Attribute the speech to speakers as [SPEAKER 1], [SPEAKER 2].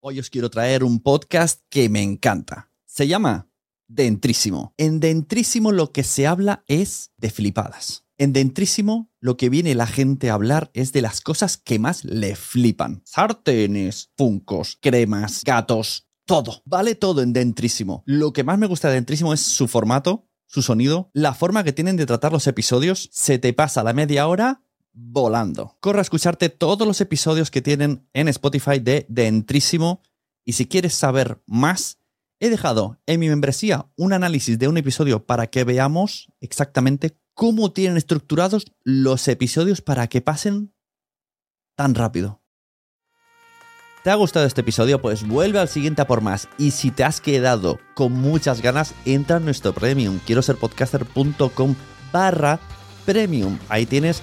[SPEAKER 1] Hoy os quiero traer un podcast que me encanta. Se llama Dentrísimo. En Dentrísimo lo que se habla es de flipadas. En Dentrísimo lo que viene la gente a hablar es de las cosas que más le flipan. Sartenes, funcos, cremas, gatos, todo. Vale todo en Dentrísimo. Lo que más me gusta de Dentrísimo es su formato, su sonido, la forma que tienen de tratar los episodios. Se te pasa la media hora volando. Corre a escucharte todos los episodios que tienen en Spotify de Dentrísimo. Y si quieres saber más, he dejado en mi membresía un análisis de un episodio para que veamos exactamente cómo tienen estructurados los episodios para que pasen tan rápido. ¿Te ha gustado este episodio? Pues vuelve al siguiente a por más. Y si te has quedado con muchas ganas, entra en nuestro premium. Quiero ser podcaster.com barra premium. Ahí tienes